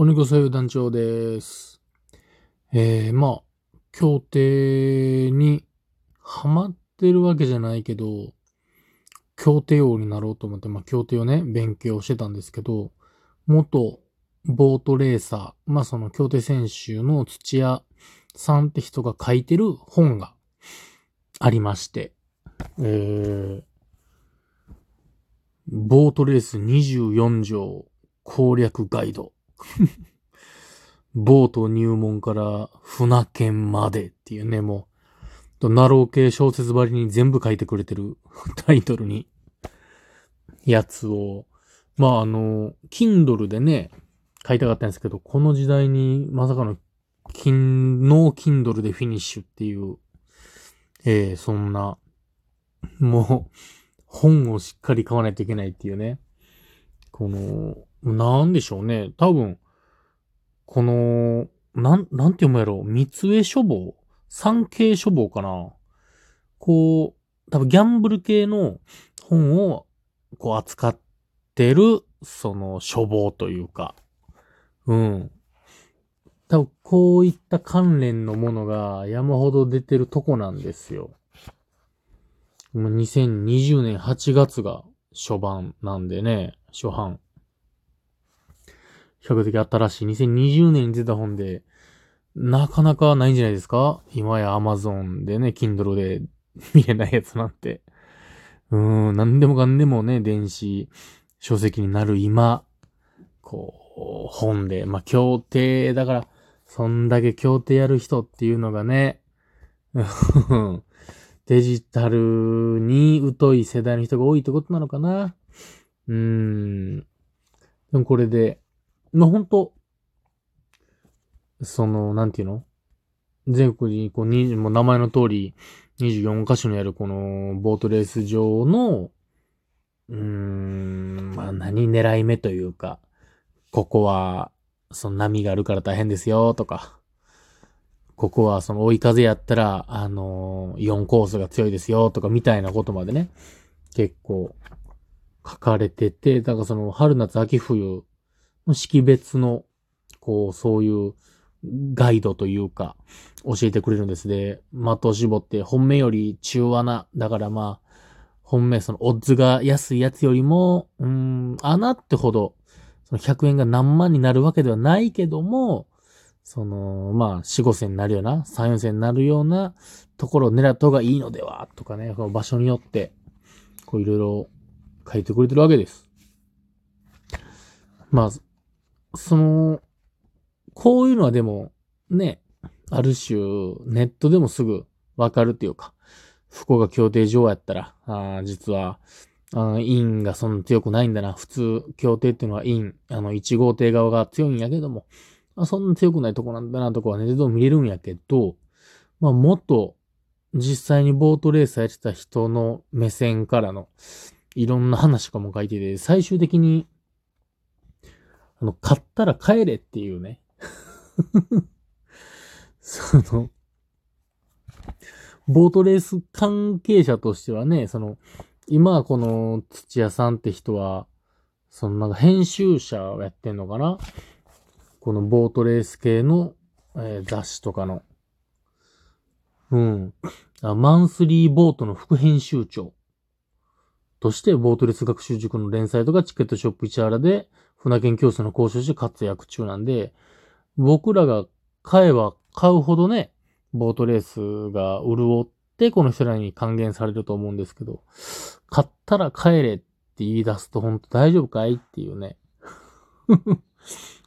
鬼子そういう団長です。えー、まあ、協定にハマってるわけじゃないけど、協定王になろうと思って、まあ、協定をね、勉強してたんですけど、元ボートレーサー、まあ、その協定選手の土屋さんって人が書いてる本がありまして、えー、ボートレース24条攻略ガイド。ボート入門から船券までっていうね、もう、ナロー系小説ばりに全部書いてくれてる タイトルに、やつを、まああの、Kindle でね、書いたかったんですけど、この時代にまさかの、金、ノー Kindle でフィニッシュっていう、えー、そんな、もう、本をしっかり買わないといけないっていうね。この、なんでしょうね。多分、この、なん、なんて読むやろ？三つ絵書房？三景書房かな？こう、多分ギャンブル系の本を、こう扱ってる、その書房というか、うん。多分こういった関連のものが山ほど出てるとこなんですよ。2020年8月が初版なんでね、初版。比較的新しい2020年に出た本で、なかなかないんじゃないですか？今や Amazon でね、Kindle で 見れないやつなんて。うーん、なんでもかんでもね、電子書籍になる今、こう、本で、まあ、協定、だから、そんだけ協定やる人っていうのがね、デジタルに疎い世代の人が多いってことなのかなうーん。でもこれで、まあ、ほんと、その、なんていうの？全国に、こう、に、もう名前の通り、24カ所にあるこの、ボートレース場の、うーん、まあ、何狙い目というか、ここは、その波があるから大変ですよ、とか、ここはその追い風やったら、あのー、4コースが強いですよ、とか、みたいなことまでね、結構、書かれてて、だからその、春夏秋冬識別の、こう、そういう、ガイドというか、教えてくれるんですで、的を絞って、本命より中穴。だからまあ、本命、その、オッズが安いやつよりも、うん、穴ってほど、その100円が何万になるわけではないけども、その、まあ、4、5千になるような、3、4千になるようなところを狙った方がいいのでは、とかね、この場所によって、こういろいろ書いてくれてるわけです。まあ、その、こういうのはでも、ね、ある種、ネットでもすぐわかるっていうか、福岡協定上やったら、あ実は、あインがそんな強くないんだな。普通、協定っていうのはイン、あの、1号艇側が強いんやけども、あそんな強くないとこなんだなとこはネットでも見れるんやけど、まあ、もっと、実際にボートレースやってた人の目線からの、いろんな話とかも書いてて、最終的に、あの、買ったら帰れっていうね。その、ボートレース関係者としてはね、その、今はこの土屋さんって人は、そのなんか編集者をやってんのかな？このボートレース系の、えー雑誌とかの。うんあ。マンスリーボートの副編集長として、ボートレース学習塾の連載とかチケットショップ市原で船券教室の講師として活躍中なんで、僕らが買えば買うほどね、ボートレースが潤って、この人らに還元されると思うんですけど、買ったら帰れって言い出すと本当大丈夫かいっていうね。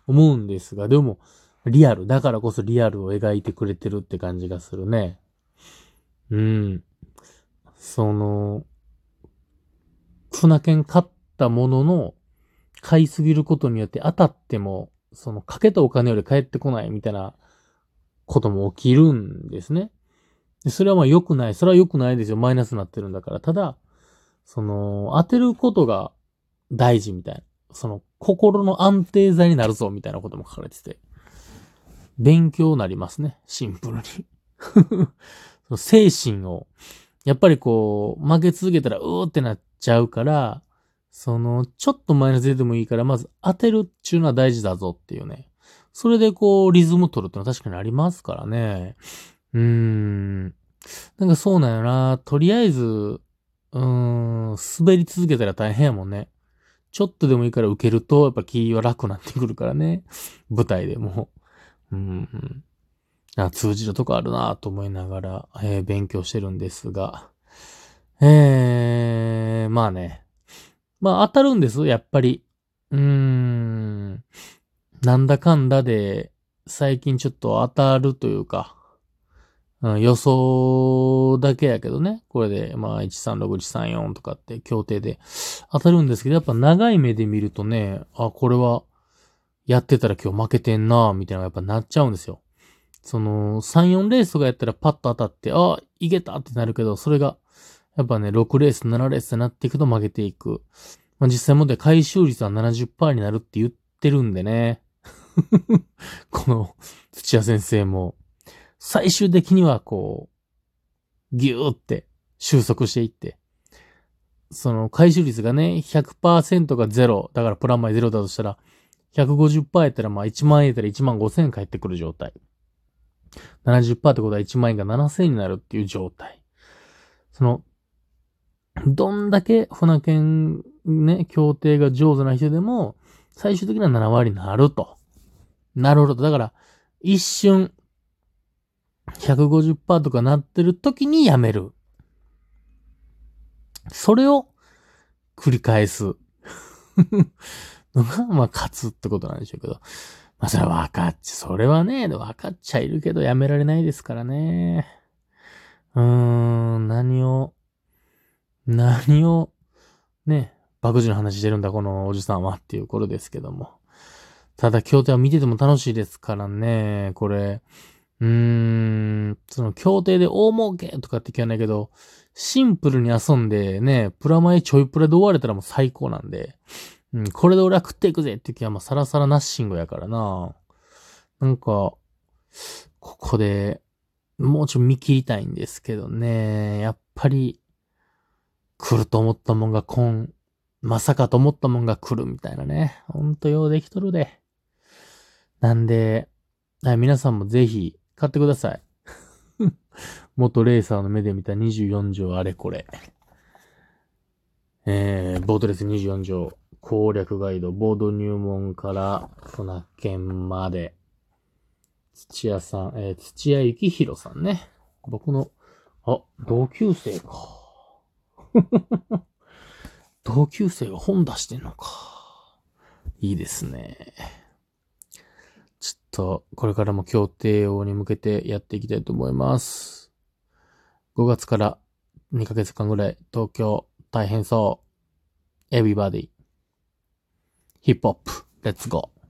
思うんですが、でも、リアル。だからこそリアルを描いてくれてるって感じがするね。うん。その、船券買ったものの、買いすぎることによって当たっても、そのかけたお金より返ってこないみたいなことも起きるんですね。それはまあ良くない。それは良くないですよ。マイナスになってるんだから。ただ、その、当てることが大事みたいな。その、心の安定剤になるぞみたいなことも書かれてて。勉強になりますね。シンプルに。その精神を、やっぱりこう、負け続けたらうーってなっちゃうから、その、ちょっとマイナス出てもいいから、まず当てるっていうのは大事だぞっていうね。それでこう、リズム取るってのは確かにありますからね。うーん。なんかそうなんよな。とりあえず、うーん、滑り続けたら大変やもんね。ちょっとでもいいから受けると、やっぱ気は楽になってくるからね。舞台でも。うん。あ通じるとこあるなと思いながら、えー、勉強してるんですが。えー、まあね。まあ当たるんです、やっぱり。うーん。なんだかんだで、最近ちょっと当たるというか、うん、予想だけやけどね。これで、まあ、136134とかって協定で当たるんですけど、やっぱ長い目で見るとね、あ、これは、やってたら今日負けてんなみたいなのがやっぱなっちゃうんですよ。その、3、4レースとかやったらパッと当たって、あ、いけたってなるけど、それが、やっぱね、6レース、7レースになっていくと負けていく。まあ、実際もで回収率は70%になるって言ってるんでね。この土屋先生も、最終的にはこう、ぎゅーって収束していって、その回収率がね、100%が0、だからプラマイ0だとしたら、150%やったらまあ1万円やったら1万5千円返ってくる状態。70%ってことは1万円が7000円になるっていう状態。その、どんだけ船券ね、協定が上手な人でも、最終的には7割になると。なるほど。だから、一瞬、150%とかなってる時にやめる。それを繰り返す のが、まあ、勝つってことなんでしょうけど。まあ、それは分かっち、それはね、分かっちゃいるけどやめられないですからね。うーん、何を、何を、ね、バグジの話してるんだ、このおじさんはっていうことですけども。ただ、協定は見てても楽しいですからね、これ。うーん、その協定で大儲けとかって聞かないけど、シンプルに遊んでね、プラマイちょいプラで終われたらもう最高なんで、うん、これで俺は食っていくぜって気はまあサラサラナッシングやからな。なんか、ここで、もうちょっと見切りたいんですけどね。やっぱり、来ると思ったもんが来ん。まさかと思ったもんが来るみたいなね。ほんとようできとるで。なんで、皆さんもぜひ買ってください。元レーサーの目で見た24条あれこれ。えー、ボートレース24条攻略ガイド、ボード入門から船券まで。土屋さん、えー、土屋幸宏さんね。僕の、あ、同級生か。同級生が本出してんのか。いいですね。ちょっと、これからも協定王に向けてやっていきたいと思います。5月から2ヶ月間ぐらい東京大変そう。Everybody. ヒップホップ。レッツゴー。